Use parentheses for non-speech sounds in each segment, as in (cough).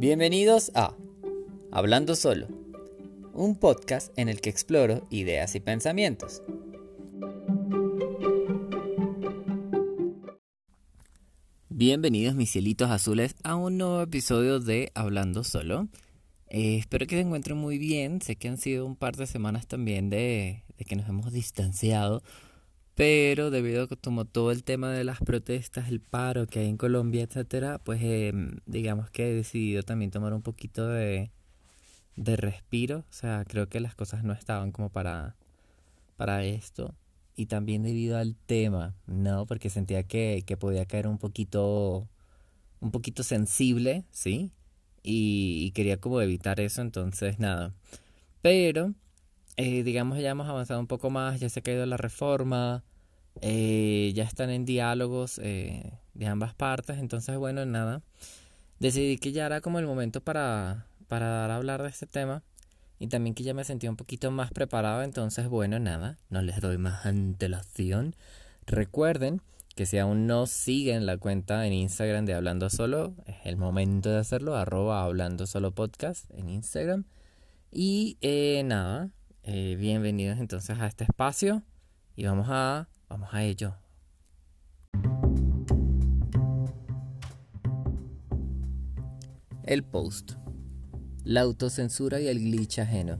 Bienvenidos a Hablando Solo, un podcast en el que exploro ideas y pensamientos. Bienvenidos mis cielitos azules a un nuevo episodio de Hablando Solo. Eh, espero que se encuentren muy bien. Sé que han sido un par de semanas también de, de que nos hemos distanciado pero debido a que como todo el tema de las protestas, el paro que hay en Colombia, etcétera, pues em, digamos que he decidido también tomar un poquito de, de respiro. O sea, creo que las cosas no estaban como para, para esto. Y también debido al tema, ¿no? Porque sentía que, que podía caer un poquito, un poquito sensible, ¿sí? Y, quería como evitar eso, entonces nada. Pero, eh, digamos, ya hemos avanzado un poco más, ya se ha caído la reforma, eh, ya están en diálogos eh, de ambas partes, entonces bueno, nada, decidí que ya era como el momento para, para dar a hablar de este tema. Y también que ya me sentía un poquito más preparado, entonces bueno, nada, no les doy más antelación. Recuerden que si aún no siguen la cuenta en Instagram de Hablando Solo, es el momento de hacerlo, arroba Hablando Solo Podcast en Instagram. Y eh, nada, bienvenidos entonces a este espacio. Y vamos a Vamos a ello. El post. La autocensura y el glitch ajeno.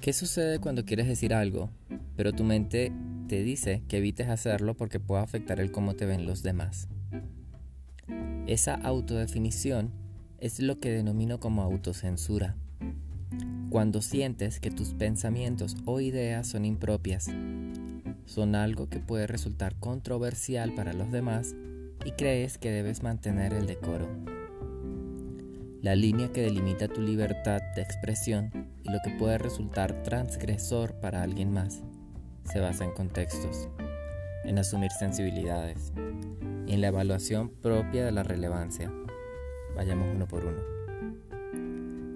¿Qué sucede cuando quieres decir algo, pero tu mente te dice que evites hacerlo porque puede afectar el cómo te ven los demás? Esa autodefinición es lo que denomino como autocensura. Cuando sientes que tus pensamientos o ideas son impropias, son algo que puede resultar controversial para los demás y crees que debes mantener el decoro. La línea que delimita tu libertad de expresión y lo que puede resultar transgresor para alguien más se basa en contextos, en asumir sensibilidades y en la evaluación propia de la relevancia. Vayamos uno por uno.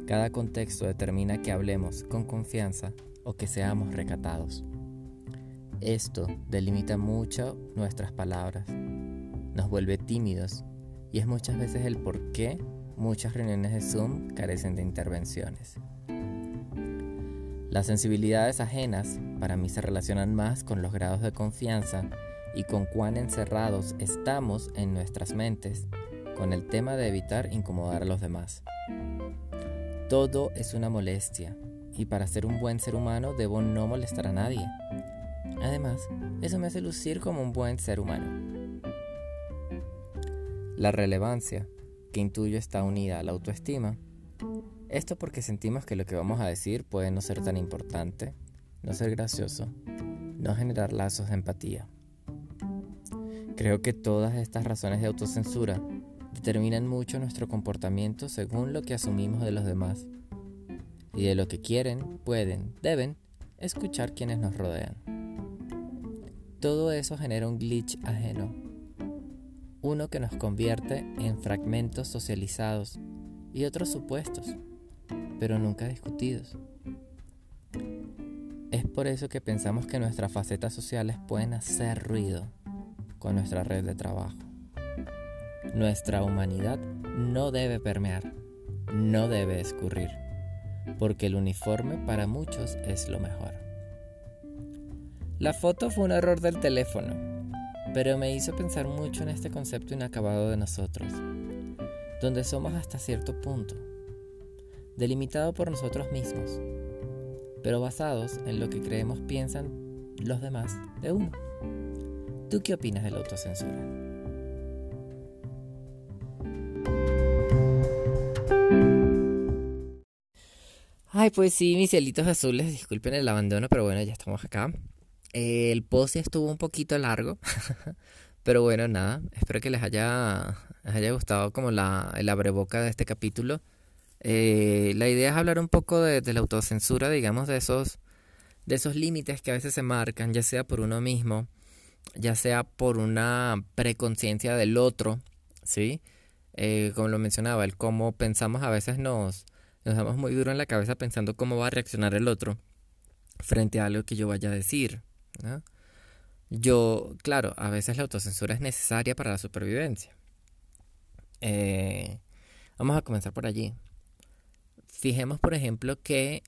Cada contexto determina que hablemos con confianza o que seamos recatados. Esto delimita mucho nuestras palabras, nos vuelve tímidos y es muchas veces el por qué muchas reuniones de Zoom carecen de intervenciones. Las sensibilidades ajenas para mí se relacionan más con los grados de confianza y con cuán encerrados estamos en nuestras mentes con el tema de evitar incomodar a los demás. Todo es una molestia y para ser un buen ser humano debo no molestar a nadie. Además, eso me hace lucir como un buen ser humano. La relevancia que intuyo está unida a la autoestima. Esto porque sentimos que lo que vamos a decir puede no ser tan importante, no ser gracioso, no generar lazos de empatía. Creo que todas estas razones de autocensura determinan mucho nuestro comportamiento según lo que asumimos de los demás y de lo que quieren, pueden, deben escuchar quienes nos rodean. Todo eso genera un glitch ajeno, uno que nos convierte en fragmentos socializados y otros supuestos, pero nunca discutidos. Es por eso que pensamos que nuestras facetas sociales pueden hacer ruido con nuestra red de trabajo. Nuestra humanidad no debe permear, no debe escurrir, porque el uniforme para muchos es lo mejor. La foto fue un error del teléfono, pero me hizo pensar mucho en este concepto inacabado de nosotros, donde somos hasta cierto punto, delimitado por nosotros mismos, pero basados en lo que creemos piensan los demás de uno. ¿Tú qué opinas de la autocensura? Ay, pues sí, mis cielitos azules, disculpen el abandono, pero bueno, ya estamos acá el post estuvo un poquito largo, (laughs) pero bueno, nada, espero que les haya, haya gustado como la, el abreboca de este capítulo. Eh, la idea es hablar un poco de, la autocensura, digamos, de esos, de esos límites que a veces se marcan, ya sea por uno mismo, ya sea por una preconciencia del otro, ¿sí? Eh, como lo mencionaba, el cómo pensamos a veces nos, nos damos muy duro en la cabeza pensando cómo va a reaccionar el otro frente a algo que yo vaya a decir, yo, claro, a veces la autocensura es necesaria para la supervivencia. Eh, Vamos a comenzar por allí. Fijemos, por ejemplo, que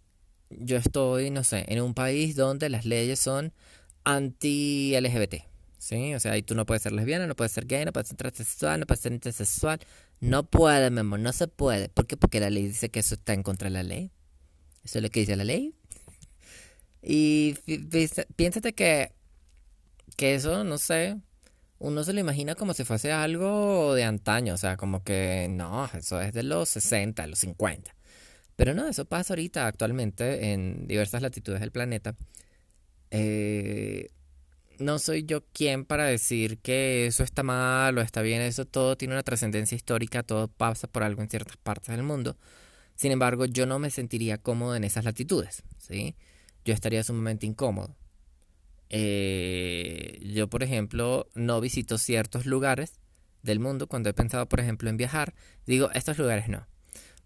yo estoy, no sé, en un país donde las leyes son anti-LGBT. ¿Sí? O sea, ahí tú no puedes ser lesbiana, no puedes ser gay, no puedes ser transexual, no puedes ser intersexual. No puede, mi amor, no se puede. ¿Por qué? Porque la ley dice que eso está en contra de la ley. Eso es lo que dice la ley. Y piénsate que, que eso, no sé, uno se lo imagina como si fuese algo de antaño, o sea, como que no, eso es de los 60, los 50. Pero no, eso pasa ahorita actualmente en diversas latitudes del planeta. Eh, no soy yo quien para decir que eso está mal o está bien, eso todo tiene una trascendencia histórica, todo pasa por algo en ciertas partes del mundo. Sin embargo, yo no me sentiría cómodo en esas latitudes, ¿sí? Yo estaría sumamente incómodo. Eh, yo, por ejemplo, no visito ciertos lugares del mundo cuando he pensado, por ejemplo, en viajar. Digo, estos lugares no.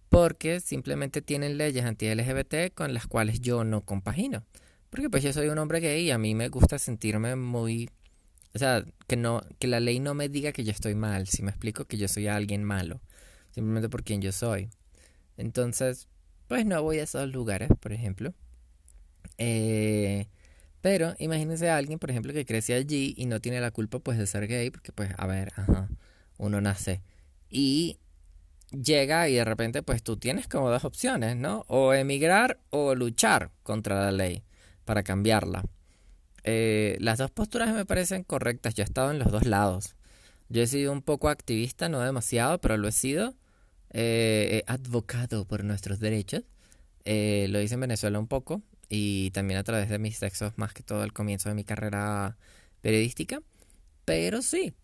Porque simplemente tienen leyes anti-LGBT con las cuales yo no compagino. Porque pues yo soy un hombre gay y a mí me gusta sentirme muy... O sea, que, no, que la ley no me diga que yo estoy mal. Si me explico que yo soy alguien malo. Simplemente por quien yo soy. Entonces, pues no voy a esos lugares, por ejemplo. Eh, pero imagínense a alguien, por ejemplo, que crece allí y no tiene la culpa pues de ser gay, porque pues, a ver, ajá, uno nace. Y llega y de repente pues tú tienes como dos opciones, ¿no? O emigrar o luchar contra la ley para cambiarla. Eh, las dos posturas me parecen correctas, yo he estado en los dos lados. Yo he sido un poco activista, no demasiado, pero lo he sido. Eh, advocado por nuestros derechos. Eh, lo hice en Venezuela un poco, y también a través de mis textos más que todo al comienzo de mi carrera periodística. Pero sí.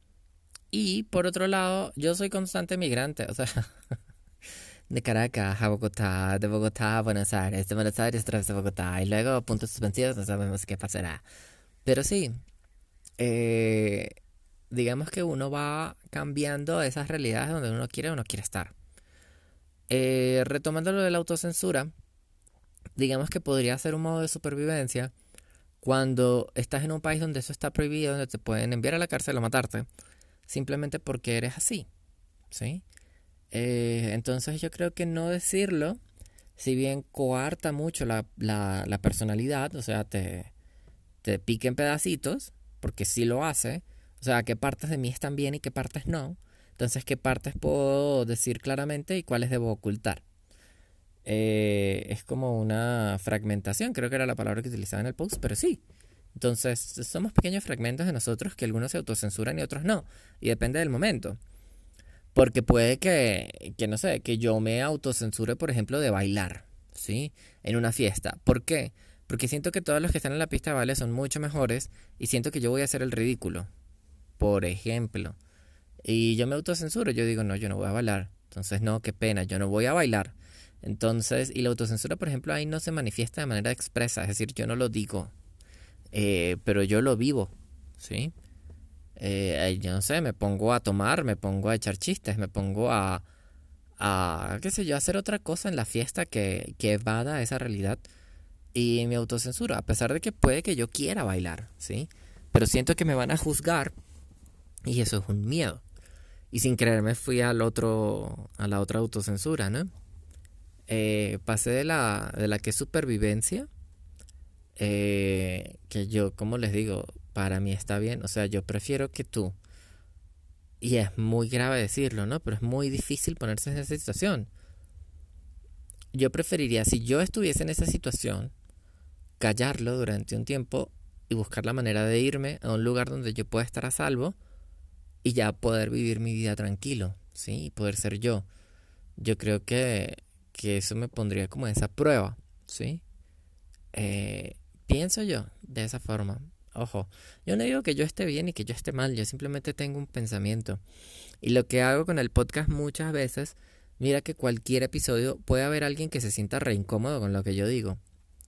Y por otro lado, yo soy constante migrante, o sea, (laughs) de Caracas a Bogotá, de Bogotá a Buenos Aires, de Buenos Aires otra vez a Bogotá, y luego puntos suspensivos, no sabemos qué pasará. Pero sí, eh, digamos que uno va cambiando esas realidades donde uno quiere o no quiere estar. Eh, retomando lo de la autocensura, digamos que podría ser un modo de supervivencia cuando estás en un país donde eso está prohibido, donde te pueden enviar a la cárcel o matarte, simplemente porque eres así, ¿sí? Eh, entonces yo creo que no decirlo, si bien coarta mucho la, la, personalidad, o sea, te, te pique en pedacitos, porque sí lo hace, o sea, qué partes de mí están bien y qué partes no, entonces qué partes puedo decir claramente y cuáles debo ocultar. Eh, es como una fragmentación, creo que era la palabra que utilizaba en el post, pero sí. Entonces, somos pequeños fragmentos de nosotros que algunos se autocensuran y otros no. Y depende del momento. Porque puede que, que no sé, que yo me autocensure, por ejemplo, de bailar, ¿sí? En una fiesta. ¿Por qué? Porque siento que todos los que están en la pista de son mucho mejores y siento que yo voy a hacer el ridículo. Por ejemplo. Y yo me autocensuro, yo digo, no, yo no voy a bailar. Entonces, no, qué pena, yo no voy a bailar. Entonces, y la autocensura, por ejemplo, ahí no se manifiesta de manera expresa, es decir, yo no lo digo, eh, pero yo lo vivo, ¿sí? Eh, yo no sé, me pongo a tomar, me pongo a echar chistes, me pongo a, a qué sé yo, a hacer otra cosa en la fiesta que, que evada esa realidad y mi autocensura, a pesar de que puede que yo quiera bailar, ¿sí? Pero siento que me van a juzgar y eso es un miedo. Y sin creerme fui al otro, a la otra autocensura, ¿no? Eh, pasé de la, de la que es supervivencia, eh, que yo, como les digo, para mí está bien, o sea, yo prefiero que tú, y es muy grave decirlo, ¿no? Pero es muy difícil ponerse en esa situación. Yo preferiría, si yo estuviese en esa situación, callarlo durante un tiempo y buscar la manera de irme a un lugar donde yo pueda estar a salvo y ya poder vivir mi vida tranquilo, ¿sí? Y poder ser yo. Yo creo que que eso me pondría como esa prueba, ¿sí? Eh, pienso yo de esa forma. Ojo, yo no digo que yo esté bien y que yo esté mal, yo simplemente tengo un pensamiento. Y lo que hago con el podcast muchas veces, mira que cualquier episodio puede haber alguien que se sienta re incómodo con lo que yo digo,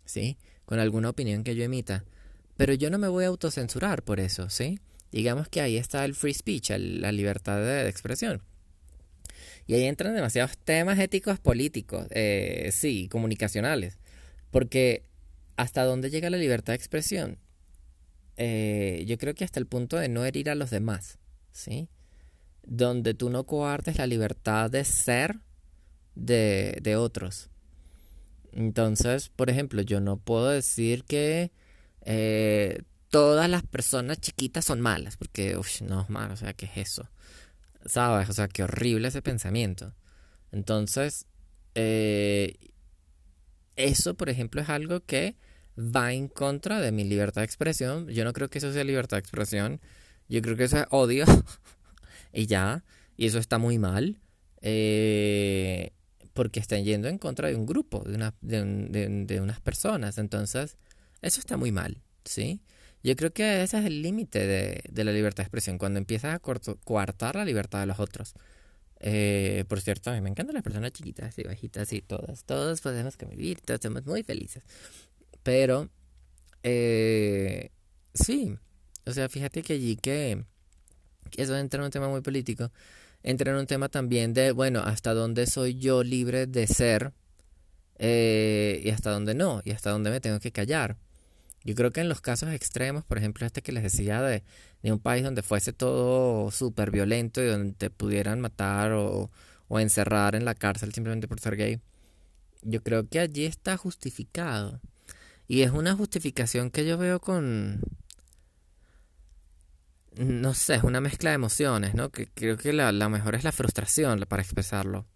¿sí? Con alguna opinión que yo emita. Pero yo no me voy a autocensurar por eso, ¿sí? Digamos que ahí está el free speech, la libertad de expresión. Y ahí entran demasiados temas éticos políticos, eh, sí, comunicacionales. Porque hasta dónde llega la libertad de expresión, eh, yo creo que hasta el punto de no herir a los demás, ¿sí? Donde tú no coartes la libertad de ser de, de otros. Entonces, por ejemplo, yo no puedo decir que eh, todas las personas chiquitas son malas, porque, uff, no es malo, o sea, ¿qué es eso? ¿Sabes? O sea, qué horrible ese pensamiento. Entonces, eh, eso, por ejemplo, es algo que va en contra de mi libertad de expresión. Yo no creo que eso sea libertad de expresión. Yo creo que eso es odio. (laughs) y ya. Y eso está muy mal. Eh, porque están yendo en contra de un grupo, de, una, de, unas personas. Entonces, eso está muy mal. ¿Sí? Yo creo que ese es el límite de, la libertad de expresión, cuando empiezas a coartar la libertad de los otros. Eh, por cierto, a mí me encantan las personas chiquitas y bajitas y todas. Todos podemos convivir, todos somos muy felices. Pero, eh, sí, o sea, fíjate que allí que, eso entra en un tema muy político, entra en un tema también de, bueno, hasta dónde soy yo libre de ser eh, y hasta dónde no, y hasta dónde me tengo que callar. Yo creo que en los casos extremos, por ejemplo, este que les decía de, de un país donde fuese todo súper violento y donde te pudieran matar o, o encerrar en la cárcel simplemente por ser gay, yo creo que allí está justificado. Y es una justificación que yo veo con... No sé, es una mezcla de emociones, ¿no? Que creo que la, la mejor es la frustración para expresarlo.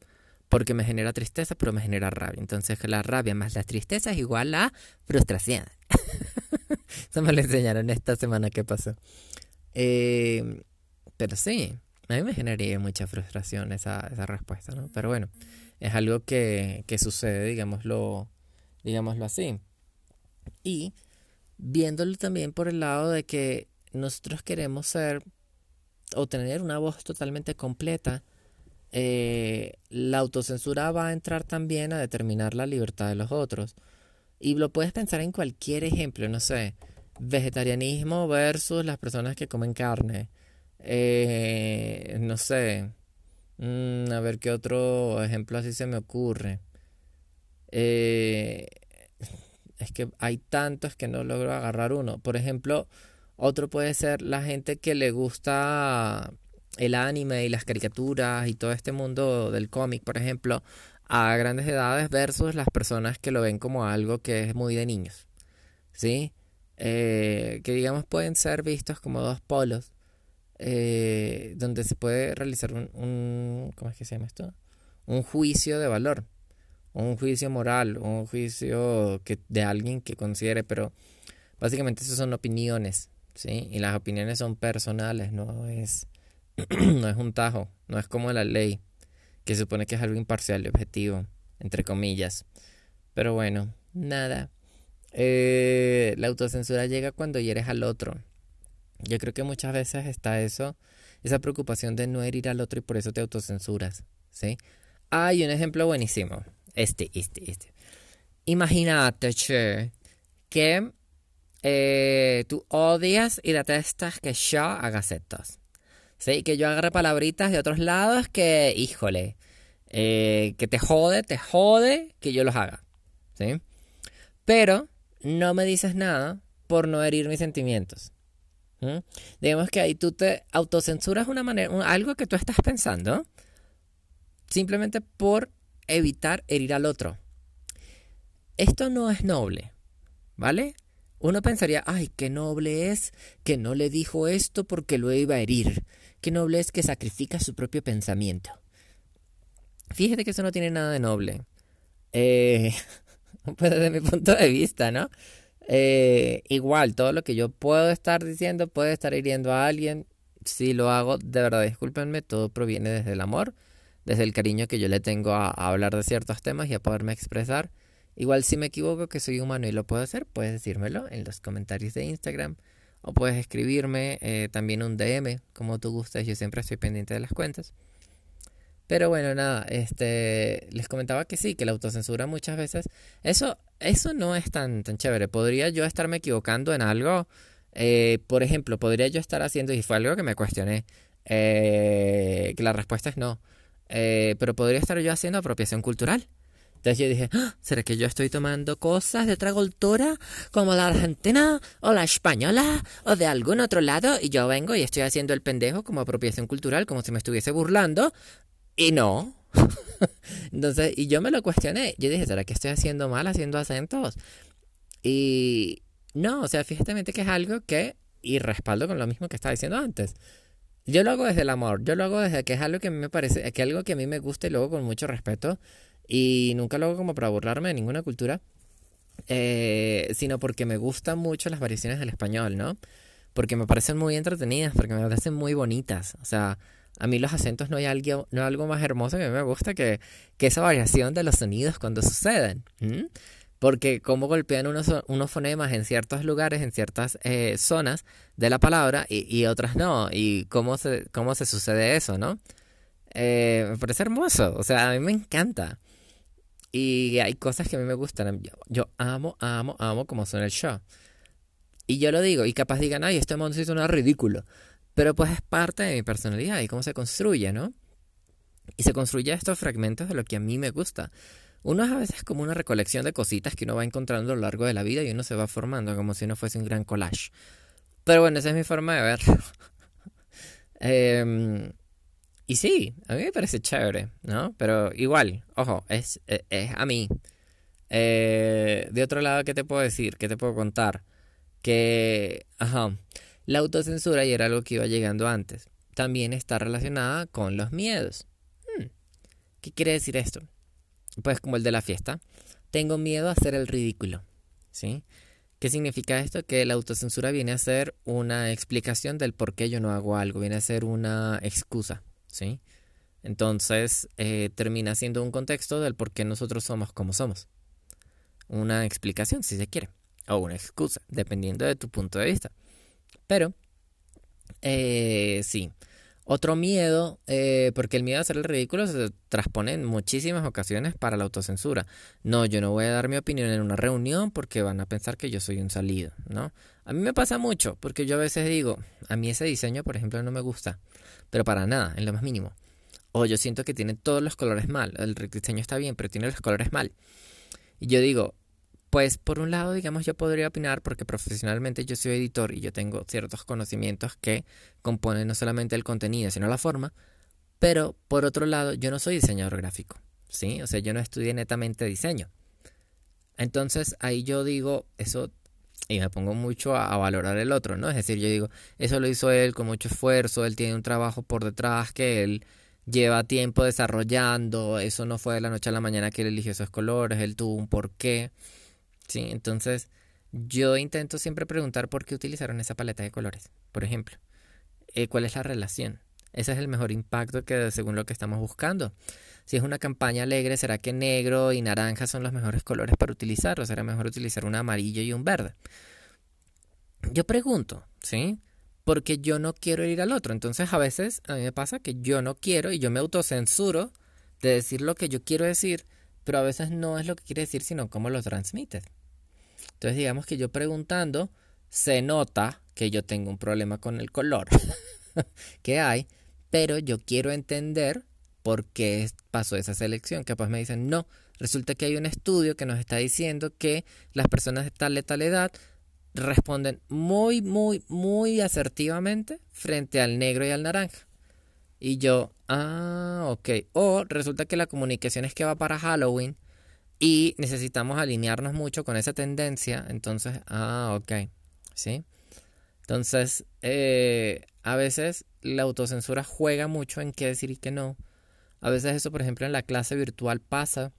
Porque me genera tristeza, pero me genera rabia. Entonces la rabia más la tristeza es igual a frustración. (laughs) (laughs) Eso me lo enseñaron esta semana que pasó. Eh, pero sí, a mí me generaría mucha frustración esa, esa respuesta, ¿no? Pero bueno, es algo que, que sucede, digámoslo, digámoslo así. Y viéndolo también por el lado de que nosotros queremos ser o tener una voz totalmente completa, eh, la autocensura va a entrar también a determinar la libertad de los otros. Y lo puedes pensar en cualquier ejemplo, no sé, vegetarianismo versus las personas que comen carne. Eh, no sé, mm, a ver qué otro ejemplo así se me ocurre. Eh, es que hay tantos que no logro agarrar uno. Por ejemplo, otro puede ser la gente que le gusta el anime y las caricaturas y todo este mundo del cómic, por ejemplo, a grandes edades versus las personas que lo ven como algo que es muy de niños. ¿Sí? Eh, que digamos pueden ser vistos como dos polos eh, donde se puede realizar un, un, ¿cómo es que se llama esto? Un juicio de valor, un juicio moral, un juicio que, de alguien que considere, pero básicamente eso son opiniones, ¿sí? Y las opiniones son personales, no es, (clears throat) no es un tajo, no es como la ley que supone que es algo imparcial y objetivo, entre comillas. Pero bueno, nada. Eh, la autocensura llega cuando hieres al otro. Yo creo que muchas veces está eso, esa preocupación de no herir al otro y por eso te autocensuras, ¿sí? Hay un ejemplo buenísimo. Este, este, este. Imagínate, che, que eh, tú odias y detestas que yo haga setos. ¿Sí? Que yo agarre palabritas de otros lados que, híjole, eh, que te jode, te jode que yo los haga. ¿Sí? Pero no me dices nada por no herir mis sentimientos. Digamos que ahí tú te autocensuras una manera, algo que tú estás pensando, simplemente por evitar herir al otro. Esto no es noble, ¿vale? Uno pensaría, ay, qué noble es que no le dijo esto porque lo iba a herir. Qué noble es que sacrifica su propio pensamiento. Fíjate que eso no tiene nada de noble. Eh, (laughs) pues desde mi punto de vista, ¿no? Eh, igual, todo lo que yo puedo estar diciendo puede estar hiriendo a alguien. Si lo hago, de verdad, discúlpenme, todo proviene desde el amor, desde el cariño que yo le tengo a, hablar de ciertos temas y a poderme expresar. Igual si me equivoco que soy humano y lo puedo hacer, puedes decírmelo en los comentarios de Instagram o puedes escribirme eh, también un DM, como tú gustes, yo siempre estoy pendiente de las cuentas. Pero bueno, nada, este, les comentaba que sí, que la autocensura muchas veces, eso, eso no es tan, tan chévere. Podría yo estarme equivocando en algo, eh, por ejemplo, podría yo estar haciendo, y fue algo que me cuestioné, eh, que la respuesta es no, eh, pero podría estar yo haciendo apropiación cultural. Entonces yo dije, ah, ¿será que yo estoy tomando cosas de otra cultura como la argentina o la española o de algún otro lado y yo vengo y estoy haciendo el pendejo como apropiación cultural, como si me estuviese burlando y no, (laughs) Entonces, y yo me lo cuestioné. Yo dije, ¿será que estoy haciendo mal haciendo acentos? Y no, o sea, fíjate que es algo que, y respaldo con lo mismo que estaba diciendo antes. Yo lo hago desde el amor, yo lo hago desde que es algo que a mí me parece, que algo que a mí me gusta y lo hago con mucho respeto. Y nunca lo hago como para burlarme de ninguna cultura, eh, sino porque me gustan mucho las variaciones del español, ¿no? Porque me parecen muy entretenidas, porque me parecen muy bonitas. O sea, a mí los acentos no hay algo, no hay algo más hermoso que a mí me gusta que, que esa variación de los sonidos cuando suceden. Porque cómo golpean unos, unos, fonemas en ciertos lugares, en ciertas eh, zonas de la palabra y, y, otras no. Y cómo se, cómo se sucede eso, ¿no? Eh, me parece hermoso. O sea, a mí me encanta. Y hay cosas que a mí me gustan. Yo, amo, amo, amo como suena el show. Y yo lo digo, y capaz digan, ay, este monstruo suena ridículo. Pero pues es parte de mi personalidad y cómo se construye, ¿no? Y se construye estos fragmentos de lo que a mí me gusta. Uno es a veces como una recolección de cositas que uno va encontrando a lo largo de la vida y uno se va formando como si uno fuese un gran collage. Pero bueno, esa es mi forma de verlo. (laughs) Em, y sí, a mí me parece chévere, ¿no? Pero igual, ojo, es, e, es, a mí. Eh, de otro lado, ¿qué te puedo decir? ¿Qué te puedo contar? Que, ajá, la autocensura, y era algo que iba llegando antes, también está relacionada con los miedos. Hmm, ¿Qué quiere decir esto? pues como el de la fiesta, tengo miedo a hacer el ridículo, ¿sí? ¿Qué significa esto? Que la autocensura viene a ser una explicación del por qué yo no hago algo, viene a ser una excusa, ¿sí? Entonces eh, termina siendo un contexto del por qué nosotros somos como somos. Una explicación, si se quiere, o una excusa, dependiendo de tu punto de vista. Pero, eh, sí, otro miedo, eh, porque el miedo a hacer el ridículo se transpone en muchísimas ocasiones para la autocensura. No, yo no voy a dar mi opinión en una reunión porque van a pensar que yo soy un salido, ¿no? A mí me pasa mucho, porque yo a veces digo, a mí ese diseño, por ejemplo, no me gusta, pero para nada, en lo más mínimo. O yo siento que tiene todos los colores mal, el diseño está bien, pero tiene los colores mal. Y yo digo, pues por un lado, digamos, yo podría opinar porque profesionalmente yo soy editor y yo tengo ciertos conocimientos que componen no solamente el contenido, sino la forma, pero por otro lado, yo no soy diseñador gráfico, ¿sí? O sea, yo no estudié netamente diseño. Entonces ahí yo digo, eso, y me pongo mucho a, valorar el otro, ¿no? Es decir, yo digo, eso lo hizo él con mucho esfuerzo, él tiene un trabajo por detrás que él lleva tiempo desarrollando, eso no fue de la noche a la mañana que él eligió esos colores, él tuvo un porqué. ¿Sí? Entonces, yo intento siempre preguntar por qué utilizaron esa paleta de colores, por ejemplo. Eh, ¿Cuál es la relación? Ese es el mejor impacto que según lo que estamos buscando. Si es una campaña alegre, ¿será que negro y naranja son los mejores colores para utilizar? ¿O será mejor utilizar un amarillo y un verde? Yo pregunto, ¿sí? Porque yo no quiero ir al otro. Entonces a veces a mí me pasa que yo no quiero y yo me autocensuro de decir lo que yo quiero decir, pero a veces no es lo que quiere decir, sino cómo lo transmites. Entonces digamos que yo preguntando se nota que yo tengo un problema con el color (laughs) que hay, pero yo quiero entender por qué pasó esa selección. Pues me dicen, no, resulta que hay un estudio que nos está diciendo que las personas de tal y tal edad responden muy, muy, muy asertivamente frente al negro y al naranja. Y yo, ah, ok. O resulta que la comunicación es que va para Halloween y necesitamos alinearnos mucho con esa tendencia. Entonces, ah, ok. ¿Sí? Entonces, eh, a veces la autocensura juega mucho en qué decir y qué no. A veces eso, por ejemplo, en la clase virtual pasa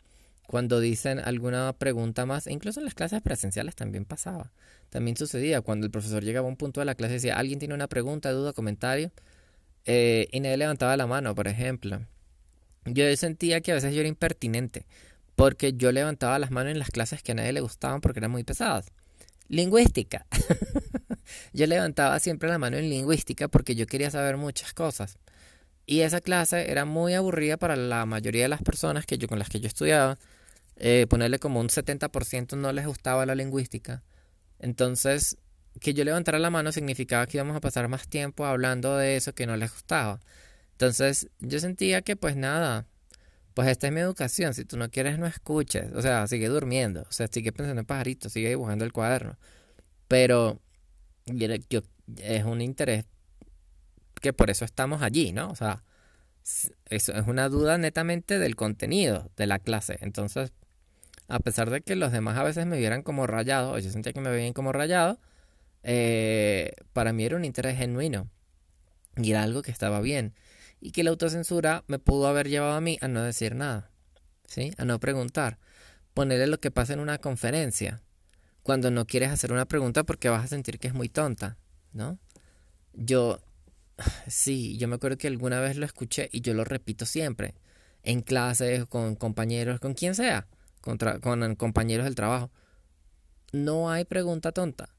cuando dicen alguna pregunta más, e incluso en las clases presenciales también pasaba. También sucedía cuando el profesor llegaba a un punto de la clase y decía, ¿alguien tiene una pregunta, duda, comentario? Eh, y nadie levantaba la mano, por ejemplo. Yo sentía que a veces yo era impertinente porque yo levantaba las manos en las clases que a nadie le gustaban porque eran muy pesadas. Lingüística. (laughs) yo levantaba siempre la mano en lingüística porque yo quería saber muchas cosas. Y esa clase era muy aburrida para la mayoría de las personas que yo, con las que yo estudiaba. Eh, ponerle como un 70% no les gustaba la lingüística. Entonces, que yo levantara la mano significaba que íbamos a pasar más tiempo hablando de eso que no les gustaba. Entonces, yo sentía que pues nada, pues esta es mi educación. Si tú no quieres, no escuches. O sea, sigue durmiendo. O sea, sigue pensando en pajaritos, sigue dibujando el cuaderno. Pero yo, es un interés que por eso estamos allí, ¿no? O sea, eso es una duda netamente del contenido de la clase. Entonces, a pesar de que los demás a veces me vieran como rayado, o yo sentía que me veían como rayado, eh, para mí era un interés genuino y era algo que estaba bien. Y que la autocensura me pudo haber llevado a mí a no decir nada, ¿sí? A no preguntar. Ponerle lo que pasa en una conferencia, cuando no quieres hacer una pregunta porque vas a sentir que es muy tonta, ¿no? Yo, (sighs) sí, yo me acuerdo que alguna vez lo escuché y yo lo repito siempre, en clases, con compañeros, con quien sea, con compañeros del trabajo. No hay pregunta tonta.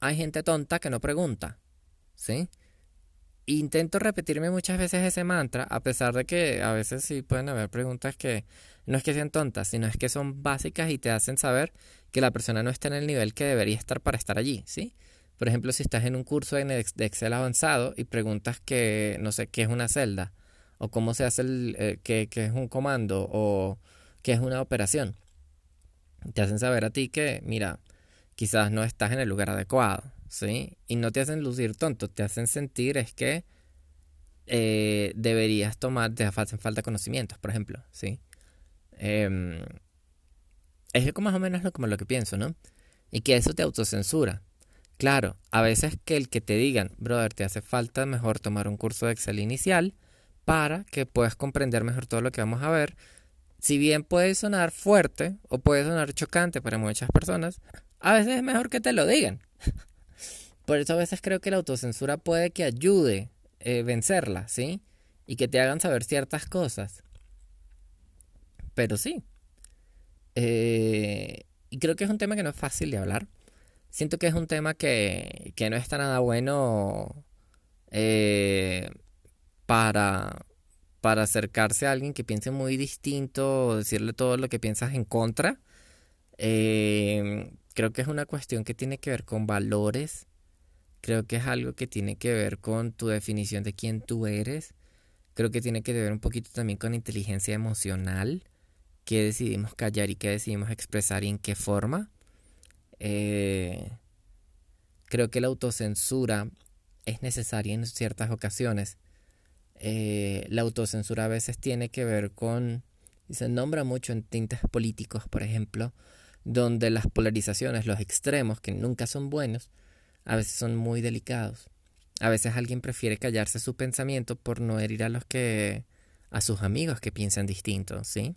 Hay gente tonta que no pregunta, ¿sí? Intento repetirme muchas veces ese mantra, a pesar de que a veces sí pueden haber preguntas que no es que sean tontas, sino es que son básicas y te hacen saber que la persona no está en el nivel que debería estar para estar allí, ¿sí? Por ejemplo, si estás en un curso de Excel avanzado y preguntas que, no sé, qué es una celda, o cómo se hace el, eh, qué, qué es un comando, o qué es una operación, te hacen saber a ti que, mira, quizás no estás en el lugar adecuado, ¿sí? Y no te hacen lucir tonto, te hacen sentir es que eh, deberías tomar, te hacen falta conocimientos, por ejemplo, ¿sí? Eh, es más o menos lo, como lo que pienso, ¿no? Y que eso te autocensura. Claro, a veces que el que te digan, brother, te hace falta mejor tomar un curso de Excel inicial para que puedas comprender mejor todo lo que vamos a ver. Si bien puede sonar fuerte o puede sonar chocante para muchas personas, a veces es mejor que te lo digan. Por eso a veces creo que la autocensura puede que ayude eh, vencerla, ¿sí? Y que te hagan saber ciertas cosas. Pero sí. Eh, y creo que es un tema que no es fácil de hablar. Siento que es un tema que, que no está nada bueno eh, para, para acercarse a alguien que piense muy distinto decirle todo lo que piensas en contra. Eh, creo que es una cuestión que tiene que ver con valores. Creo que es algo que tiene que ver con tu definición de quién tú eres. Creo que tiene que ver un poquito también con inteligencia emocional qué decidimos callar y qué decidimos expresar y en qué forma. Eh, creo que la autocensura es necesaria en ciertas ocasiones. Eh, la autocensura a veces tiene que ver con, y se nombra mucho en tintes políticos, por ejemplo, donde las polarizaciones, los extremos, que nunca son buenos, a veces son muy delicados. A veces alguien prefiere callarse su pensamiento por no herir a los que a sus amigos que piensan distinto, ¿sí?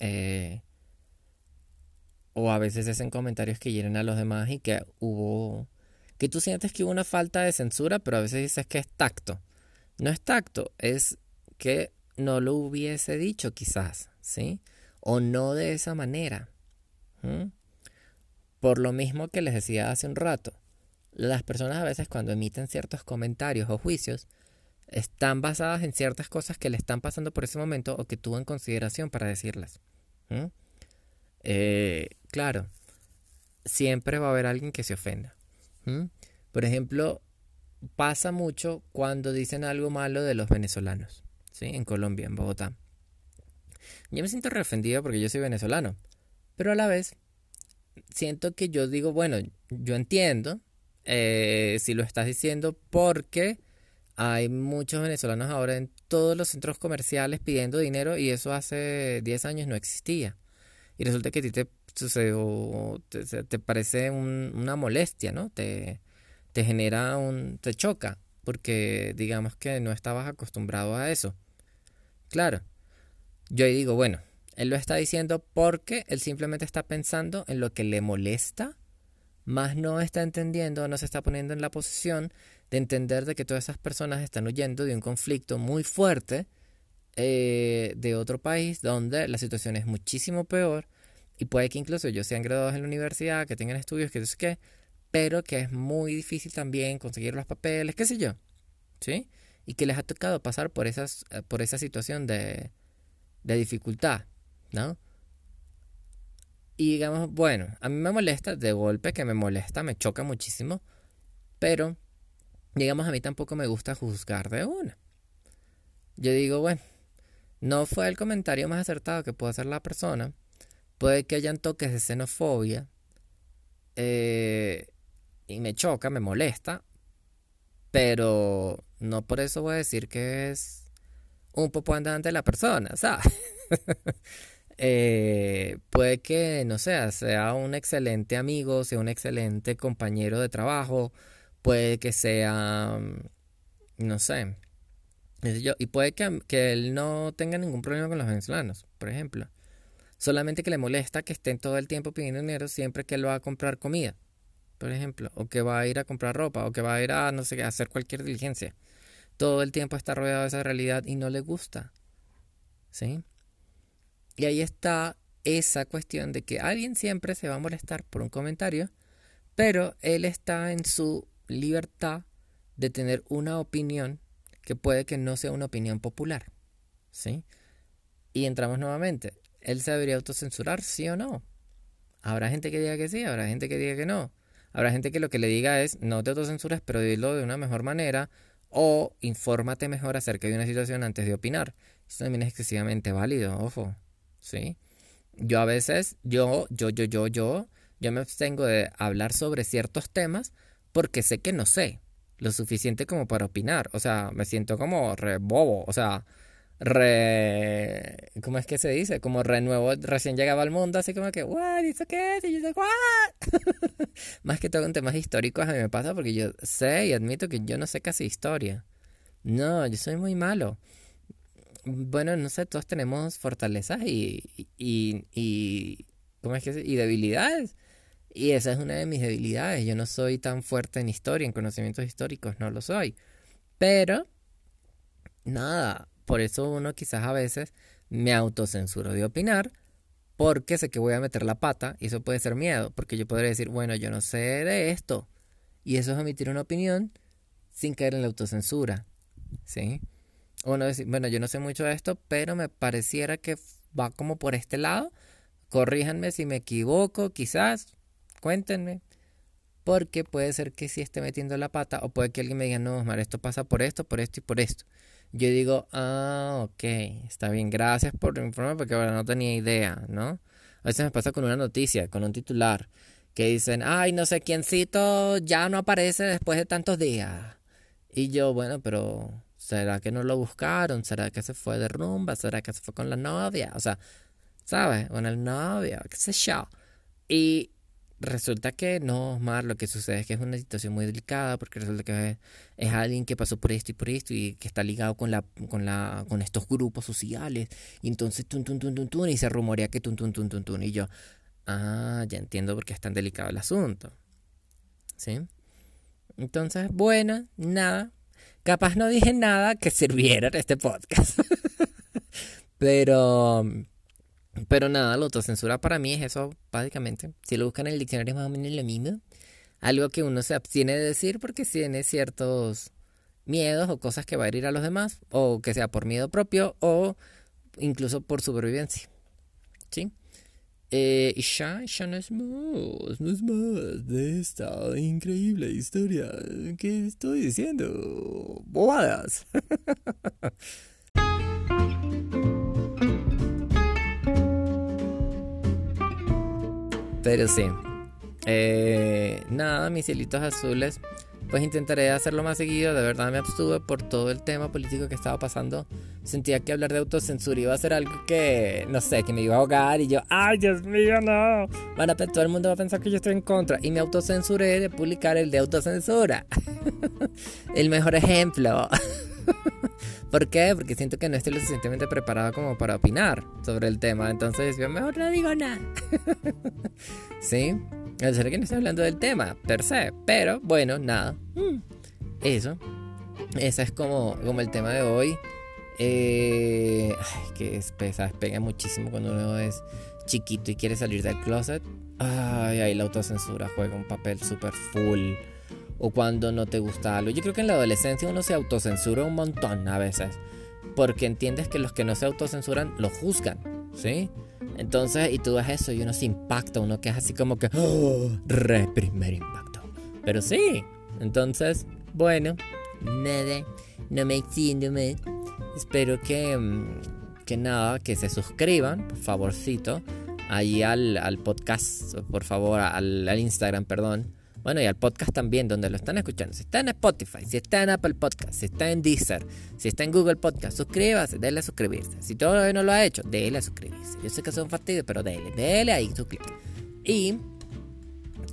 Eh, o a veces hacen comentarios que hieren a los demás y que hubo... que tú sientes que hubo una falta de censura, pero a veces dices que es tacto. No es tacto, es que no lo hubiese dicho quizás, ¿sí? O no de esa manera. Por lo mismo que les decía hace un rato, las personas a veces cuando emiten ciertos comentarios o juicios, están basadas en ciertas cosas que le están pasando por ese momento o que tuvo en consideración para decirlas. Eh, claro, siempre va a haber alguien que se ofenda. Por ejemplo, pasa mucho cuando dicen algo malo de los venezolanos, ¿sí? En Colombia, en Bogotá. Yo me siento reofendido porque yo soy venezolano, pero a la vez siento que yo digo, bueno, yo entiendo eh, si lo estás diciendo porque hay muchos venezolanos ahora en todos los centros comerciales pidiendo dinero y eso hace 10 años no existía. Y resulta que a ti te, te, te, parece una molestia, ¿no? Te, te genera un... te choca porque digamos que no estabas acostumbrado a eso. Claro, yo ahí digo, bueno, él lo está diciendo porque él simplemente está pensando en lo que le molesta, más no está entendiendo, no se está poniendo en la posición de entender de que todas esas personas están huyendo de un conflicto muy fuerte eh, de otro país donde la situación es muchísimo peor y puede que incluso ellos sean graduados en la universidad, que tengan estudios, que sé qué, pero que es muy difícil también conseguir los papeles, qué sé yo, ¿sí? Y que les ha tocado pasar por, esas, eh, por esa situación de, de dificultad, ¿no? Y digamos, bueno, a mí me molesta, de golpe que me molesta, me choca muchísimo, pero digamos, a mí tampoco me gusta juzgar de una. Yo digo, bueno, no fue el comentario más acertado que puede hacer la persona. Puede que hayan toques de xenofobia. Eh, y me choca, me molesta. Pero no por eso voy a decir que es un popo andante de la persona, ¿sabes? (laughs) Eh, puede que, no sé, sea un excelente amigo, sea un excelente compañero de trabajo, puede que sea, mm, no sé, y puede que, que él no tenga ningún problema con los venezolanos, por ejemplo. Solamente que le molesta que estén todo el tiempo pidiendo dinero siempre que él va a comprar comida, por ejemplo, o que va a ir a comprar ropa, o que va a ir a, no sé a hacer cualquier diligencia. Todo el tiempo está rodeado de esa realidad y no le gusta. ¿Sí? Y ahí está esa cuestión de que alguien siempre se va a molestar por un comentario, pero él está en su libertad de tener una opinión que puede que no sea una opinión popular. ¿Sí? Y entramos nuevamente él se debería autocensurar, sí o no. Habrá gente que diga que sí, habrá gente que diga que no. Habrá gente que lo que le diga es no te autocensures, pero dilo de una mejor manera o infórmate mejor acerca de una situación antes de opinar. Eso también es excesivamente válido, ojo. ¿Sí? Yo a veces, yo, yo, yo, yo, yo, yo me abstengo de hablar sobre ciertos temas porque sé que no sé lo suficiente como para opinar. O sea, me siento como re bobo. O sea, re... ¿Cómo es que se dice? Como renuevo, recién llegaba al mundo, así como que, ¿what? ¿Eso qué es? Y yo sé, ¿what? (laughs) Más que todo en temas históricos a mí me pasa porque yo sé y admito que yo no sé casi historia. No, yo soy muy malo. Bueno, no sé, todos tenemos fortalezas y, y, y ¿cómo es que Y debilidades. Y esa es una de mis debilidades. Yo no soy tan fuerte en historia, en conocimientos históricos, no lo soy. Pero, nada, por eso uno quizás a veces me autocensuro de opinar porque sé que voy a meter la pata y eso puede ser miedo, porque yo podría decir, bueno, yo no sé de esto. Y eso es emitir una opinión sin caer en la autocensura. ¿Sí? Uno decir, bueno, yo no sé mucho de esto, pero me pareciera que va como por este lado. Corríjanme si me equivoco, quizás. Cuéntenme. Porque puede ser que sí esté metiendo la pata o puede que alguien me diga, no, Omar, esto pasa por esto, por esto y por esto yo digo, ah, ok, está bien, gracias por informarme porque ahora no tenía idea, ¿no? A veces me pasa con una noticia, con un titular, que dicen, ay, no sé quiéncito ya no aparece después de tantos días. Y yo, bueno, pero ¿será que no lo buscaron? ¿Será que se fue de rumba? ¿Será que se fue con la novia? O sea, ¿sabes? Con el novio, qué sé yo. Y resulta que no, Mar, lo que sucede es que es una situación muy delicada porque resulta que es alguien que pasó por esto y por esto y que está ligado con la con la con estos grupos sociales y entonces tun tun tun tun tun y se rumorea que tun tun tun tun y yo, ah, ya entiendo por qué es tan delicado el asunto. ¿Sí? Entonces, bueno, nada, capaz no dije nada que sirviera en este podcast. (laughs) Pero pero nada, la autocensura para mí es eso, básicamente. Si lo buscan en el diccionario es más o menos lo mismo. Algo que uno se abstiene de decir porque tiene ciertos miedos o cosas que va a herir a los demás, o que sea por miedo propio o incluso por supervivencia. ¿Sí? Eh, y ya, ya no es más, no es más de esta increíble historia que estoy diciendo. Bobadas. (laughs) Pero sí. Eh, nada, mis cielitos azules. Pues intentaré hacerlo más seguido. De verdad me abstuve por todo el tema político que estaba pasando. Sentía que hablar de autocensura iba a ser algo que, no sé, que me iba a ahogar. Y yo, ¡ay, Dios mío, no! Van a, todo el mundo va a pensar que yo estoy en contra. Y me autocensuré de publicar el de autocensura. (laughs) el mejor ejemplo. (laughs) (laughs) ¿Por qué? Porque siento que no estoy lo suficientemente preparado como para opinar sobre el tema. Entonces, yo mejor no digo nada. (laughs) ¿Sí? A ser que no estoy hablando del tema, per se. Pero, bueno, nada. Mm. Eso. Ese es como, como el tema de hoy. Eh, ay, que es pesa, pega muchísimo cuando uno es chiquito y quiere salir del closet. Ay, ahí la autocensura juega un papel súper full o cuando no te gusta algo. Yo creo que en la adolescencia uno se autocensura un montón a veces, porque entiendes que los que no se autocensuran lo juzgan, ¿sí? Entonces, y tú ves eso y uno se impacta, uno que es así como que, ¡Oh! re primer impacto. Pero sí, entonces, bueno, nada, no me me Espero que, mm, que nada, que se suscriban, por favorcito, ahí al, al podcast, por favor, al Instagram, perdón Bueno, y al podcast también, donde lo están escuchando. Si está en Spotify, si está en Apple Podcast, si está en Deezer, si está en Google Podcast, suscríbase, déle a suscribirse. Si todavía no lo ha hecho, déle a suscribirse. Yo sé que son fastidios, pero déle, déle ahí su. Y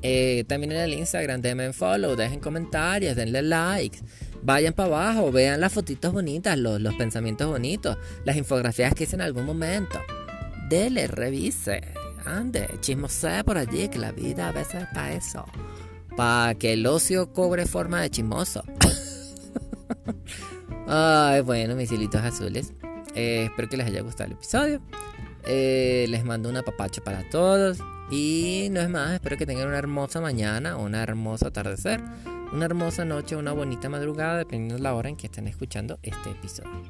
eh, también en el Instagram, denme follow, dejen comentarios, denle likes. Vayan para abajo, vean las fotitos bonitas, los, los pensamientos bonitos, las infografías que hice en algún momento. Dele, revise, ande, chismosee por allí, que la vida a veces es para eso para que el ocio cobre forma de chismoso. (laughs) Ay, bueno, mis hilitos azules. Eh, espero que les haya gustado el episodio. Eh, les mando un apapacho para todos. Y no es más, espero que tengan una hermosa mañana, una hermosa atardecer, una hermosa noche, una bonita madrugada, dependiendo de la hora en que estén escuchando este episodio.